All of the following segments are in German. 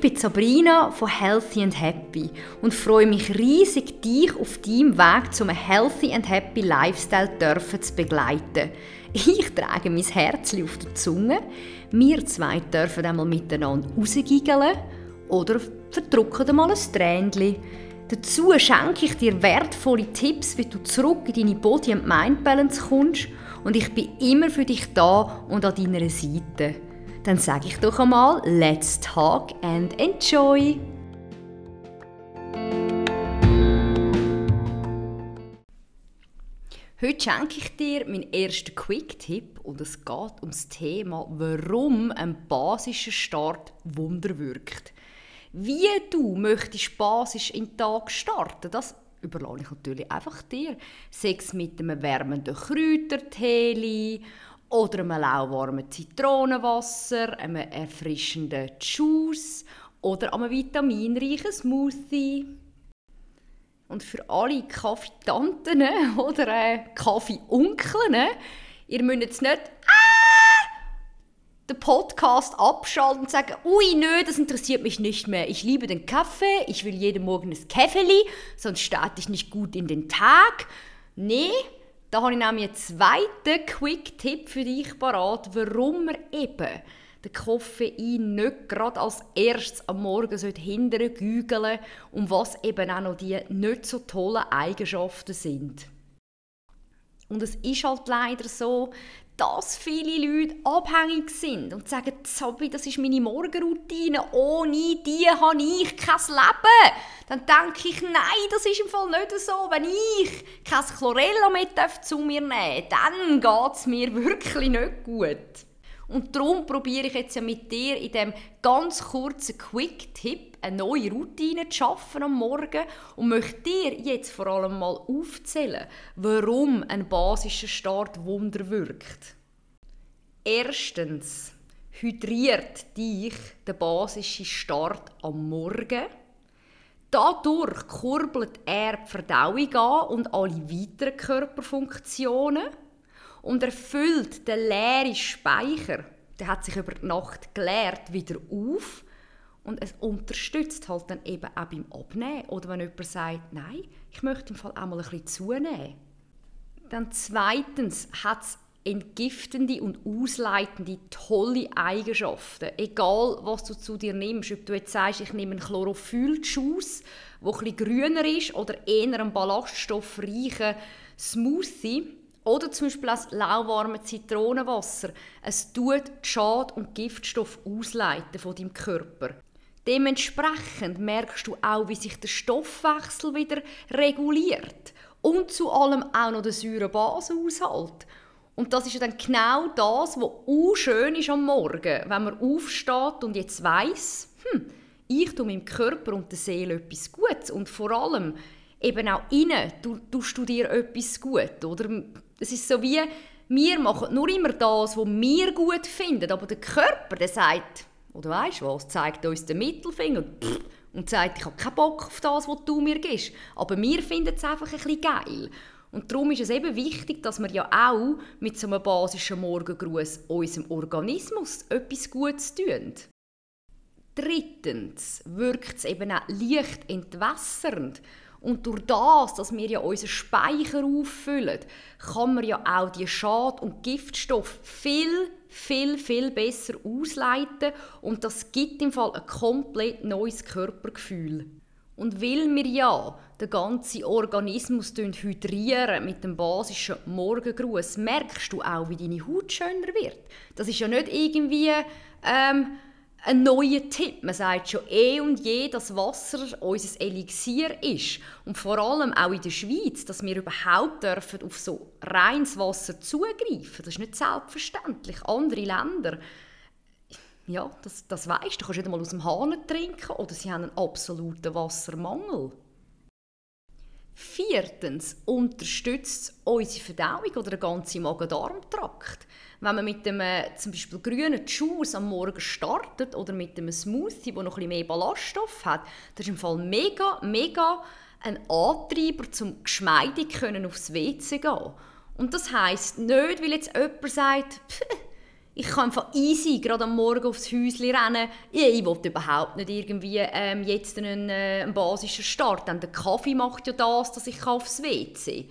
Ich bin Sabrina von Healthy and Happy und freue mich riesig, dich auf deinem Weg zum Healthy and Happy Lifestyle dürfen zu begleiten. Ich trage mein Herz auf der Zunge. Wir zwei dürfen einmal miteinander rausgiggeln oder verdrucken mal ein Tränchen. Dazu schenke ich dir wertvolle Tipps, wie du zurück in deine Body- and Mind-Balance kommst und ich bin immer für dich da und an deiner Seite. Dann sage ich doch einmal, let's talk and enjoy! Heute schenke ich dir meinen ersten Quick-Tipp und es geht um das Thema, warum ein basischer Start Wunder wirkt. Wie du möchtest basisch in Tag starten, das überlasse ich natürlich einfach dir. Sex mit einem wärmenden Kräutertee oder einem lauwarmen Zitronenwasser, einem erfrischenden Juice oder einem vitaminreichen Smoothie. Und für alle Kaffeetanten oder äh, Kaffeeunkeln, ihr müsst jetzt nicht ah, den Podcast abschalten und sagen, ui, nö, das interessiert mich nicht mehr. Ich liebe den Kaffee, ich will jeden Morgen ein Käffeli, sonst starte ich nicht gut in den Tag. Nee, da habe ich nämlich einen zweiten Quick-Tipp für dich parat, warum man eben den Koffein nicht gerade als erstes am Morgen hinterher gügeln und was eben auch noch die nicht so tollen Eigenschaften sind. Und es ist halt leider so, dass viele Leute abhängig sind und sagen, Sabi, das ist meine Morgenroutine, ohne die habe ich kein Leben. Dann denke ich, nein, das ist im Fall nicht so. Wenn ich kein Chlorella mit zu mir nehmen dann geht es mir wirklich nicht gut. Und darum probiere ich jetzt ja mit dir in dem ganz kurzen Quick-Tipp eine neue Routine zu schaffen am Morgen und möchte dir jetzt vor allem mal aufzählen, warum ein basischer Start Wunder wirkt. Erstens hydriert dich der basische Start am Morgen. Dadurch kurbelt er die Verdauung an und alle weiteren Körperfunktionen und erfüllt den leeren Speicher. Der hat sich über die Nacht geleert wieder auf und es unterstützt halt dann eben auch beim Abnehmen. Oder wenn jemand sagt, nein, ich möchte im Fall auch mal ein bisschen zunehmen. Dann zweitens hat es entgiftende und ausleitende tolle Eigenschaften. Egal, was du zu dir nimmst. Ob du jetzt sagst, ich nehme einen Chlorophyll-Juice, der etwas grüner ist, oder eher einen ballaststoffreichen Smoothie, oder zum Beispiel das lauwarme Zitronenwasser. Es tut Schad- und Giftstoff ausleiten von deinem Körper. Dementsprechend merkst du auch, wie sich der Stoffwechsel wieder reguliert. Und zu allem auch noch der Säurebasenhaushalt. Und das ist dann genau das, was auch schön ist am Morgen, wenn man aufsteht und jetzt weiß, hm, ich tue meinem Körper und der Seele etwas Gutes und vor allem eben auch innen tust du dir etwas gut, oder? Es ist so wie, wir machen nur immer das, was wir gut finden, aber der Körper, der sagt, oder weißt du was, zeigt uns den Mittelfinger und sagt, ich habe keinen Bock auf das, was du mir gibst. Aber wir finden es einfach ein bisschen geil. Und darum ist es eben wichtig, dass wir ja auch mit so einem basischen Morgengruß unserem Organismus etwas Gutes tun. Drittens wirkt es eben auch leicht entwässernd. Und durch das, dass wir ja unseren Speicher auffüllen, kann man ja auch die Schad- und Giftstoffe viel, viel, viel besser ausleiten und das gibt im Fall ein komplett neues Körpergefühl. Und weil wir ja den ganzen Organismus hydrieren mit dem basischen Morgengruß, merkst du auch, wie deine Haut schöner wird. Das ist ja nicht irgendwie ähm, ein neuer Tipp. Man sagt schon eh und je, dass Wasser unser Elixier ist. Und vor allem auch in der Schweiz, dass wir überhaupt dürfen auf so reines Wasser zugreifen. Das ist nicht selbstverständlich. Andere Länder, ja, das, das weißt du, kannst nicht einmal aus dem Hahn trinken oder sie haben einen absoluten Wassermangel. Viertens unterstützt unsere Verdauung oder den ganzen Magen-Darm-Trakt. Wenn man mit dem äh, zum Beispiel grünen Juice am Morgen startet oder mit einem Smoothie, der noch ein mehr Ballaststoff hat, das ist im Fall mega, mega ein Antreiber, um geschmeidig aufs WC zu gehen. Und das heisst nicht, weil jetzt jemand sagt, Ich kann einfach easy gerade am Morgen aufs Häuschen rennen. Ich will überhaupt nicht irgendwie ähm, jetzt einen, äh, einen basischen Start. Denn der Kaffee macht ja das, dass ich aufs WC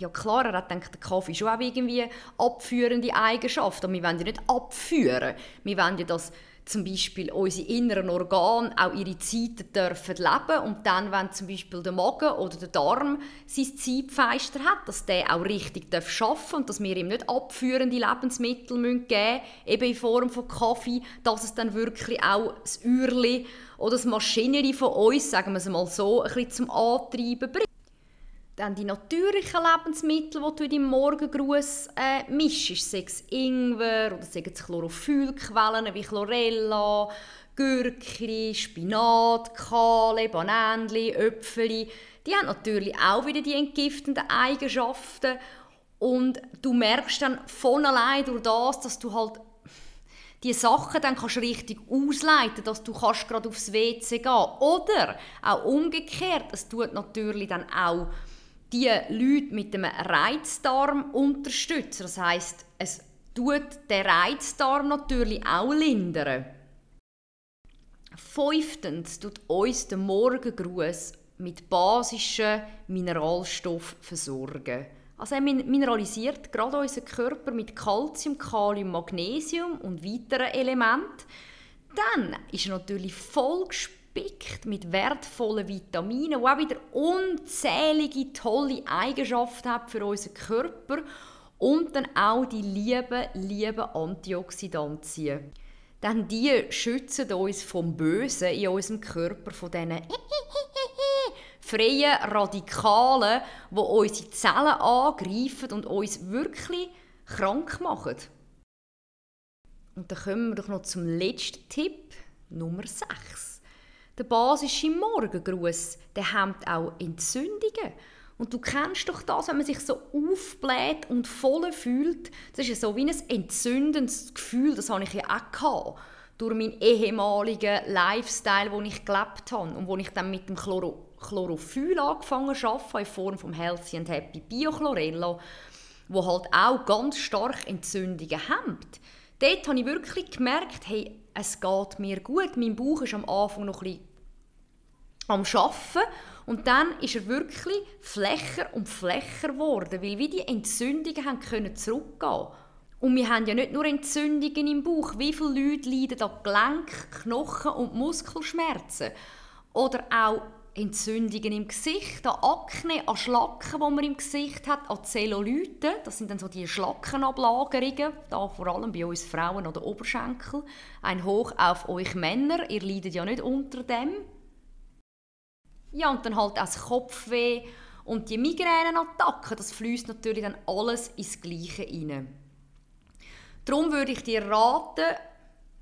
ja klar, er hat gedacht, der Kaffee schon auch irgendwie abführende Eigenschaften. Aber wir wollen ja nicht abführen. Wir wollen ja, dass zum Beispiel unsere inneren Organe auch ihre Zeiten dürfen leben und dann, wenn zum Beispiel der Magen oder der Darm sein Zeitfenster hat, dass der auch richtig darf und dass wir ihm nicht abführende Lebensmittel geben müssen, eben in Form von Kaffee, dass es dann wirklich auch das Uhrli oder das Maschinerie von uns, sagen wir es mal so, ein bisschen zum Antreiben bringt. Dann die natürlichen Lebensmittel, die du in deinem Morgengruß äh, mischst, sei es Ingwer oder sei es Chlorophyllquellen wie Chlorella, Gürkli, Spinat, Kale, Bananli, Äpfel, die haben natürlich auch wieder die entgiftenden Eigenschaften. Und du merkst dann von allein durch das, dass du halt die Sachen dann kannst richtig ausleiten, dass du kannst gerade aufs WC gehen. Oder auch umgekehrt, es tut natürlich dann auch die Leute mit dem Reizdarm unterstützen. Das heißt, es tut den Reizdarm natürlich auch lindern. Fünftens tut uns der Morgengruß mit basischen Mineralstoffen versorgen. Also er mineralisiert gerade unseren Körper mit Calcium, Kalium, Magnesium und weiteren Elementen. Dann ist er natürlich voll gespickt gespickt mit wertvollen Vitaminen, die auch wieder unzählige tolle Eigenschaften haben für unseren Körper und dann auch die lieben, lieben Antioxidantien. Denn die schützen uns vom Bösen in unserem Körper, von diesen freien Radikalen, die unsere Zellen angreifen und uns wirklich krank machen. Und dann kommen wir doch noch zum letzten Tipp, Nummer 6. Der basische Morgengruß, der hemmt auch Entzündungen. Und du kennst doch das, wenn man sich so aufbläht und voll fühlt. Das ist ja so wie ein entzündendes Gefühl, das habe ich ja auch gehabt. Durch meinen ehemaligen Lifestyle, den ich gelebt habe und wo ich dann mit dem Chloro Chlorophyll angefangen habe, in Form vom Healthy and Happy Biochlorella, wo halt auch ganz stark Entzündungen hemmt. Dort habe ich wirklich gemerkt, hey, es geht mir gut. Mein Bauch ist am Anfang noch ein am Arbeiten und dann ist er wirklich flächer und flächer geworden, weil wie die Entzündungen haben können zurückgehen und wir haben ja nicht nur Entzündungen im Bauch. Wie viele Leute leiden an Gelenk, Knochen und Muskelschmerzen? Oder auch Entzündungen im Gesicht, an Akne, an Schlacken, die man im Gesicht hat, an Zellulite, das sind dann so die Schlackenablagerungen, da vor allem bei uns Frauen oder Oberschenkel. Ein Hoch auf euch Männer, ihr leidet ja nicht unter dem. Ja, und dann halt auch das Kopfweh und die Migränenattacken, das fließt natürlich dann alles ins Gleiche rein. Darum würde ich dir raten,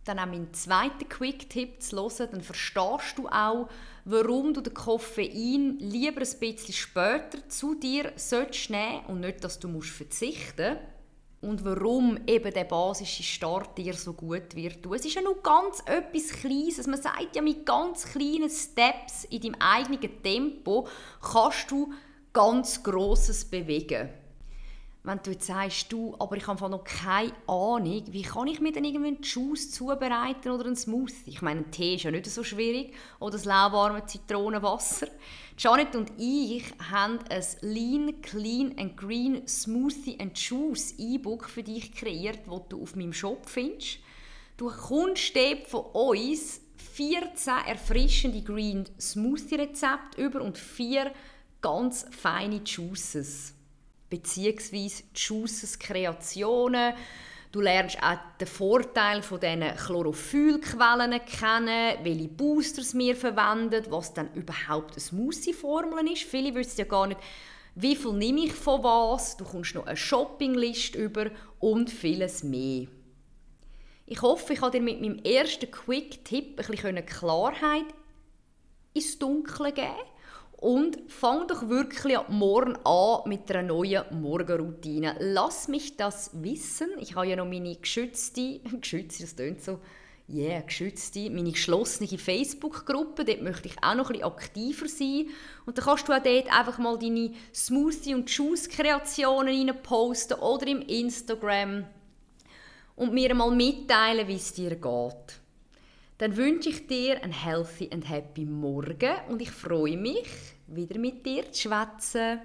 dann auch meinen zweiten Quick-Tipp zu hören, dann verstehst du auch, warum du den Koffein lieber ein bisschen später zu dir sollst nehmen und nicht, dass du musst verzichten musst. Und warum eben der basische Start dir so gut wird. Es ist ja nur ganz etwas Kleines. Man sagt ja, mit ganz kleinen Steps in deinem eigenen Tempo kannst du ganz Grosses bewegen wenn du jetzt sagst, du, aber ich habe noch keine Ahnung, wie kann ich mir denn irgendwie einen Juice zubereiten oder einen Smoothie? Ich meine, ein Tee ist ja nicht so schwierig. Oder das lauwarme Zitronenwasser. Janet und ich haben ein Lean, Clean and Green Smoothie and Juice E-Book für dich kreiert, das du auf meinem Shop findest. Du kommst von uns 14 erfrischende Green Smoothie Rezepte über und vier ganz feine Juices beziehungsweise Juices Kreationen. Du lernst auch den Vorteil von diesen Chlorophyllquellen kennen, welche Boosters wir verwenden, was dann überhaupt eine Smoothie-Formel ist. Viele wissen ja gar nicht, wie viel nehme ich von was. Du kommst noch eine Shoppingliste über und vieles mehr. Ich hoffe, ich habe dir mit meinem ersten Quick-Tipp ein bisschen Klarheit ins Dunkle geben und fang doch wirklich morgen an mit einer neuen Morgenroutine. Lass mich das wissen. Ich habe ja noch meine geschützte, geschützte, das klingt so, yeah, geschützte, meine geschlossene Facebook-Gruppe. Dort möchte ich auch noch ein bisschen aktiver sein. Und dann kannst du auch dort einfach mal deine Smoothie- und Juice-Kreationen posten oder im Instagram. und mir einmal mitteilen, wie es dir geht. Dann wünsche ich dir einen healthy and happy Morgen und ich freue mich, wieder mit dir zu schwätzen.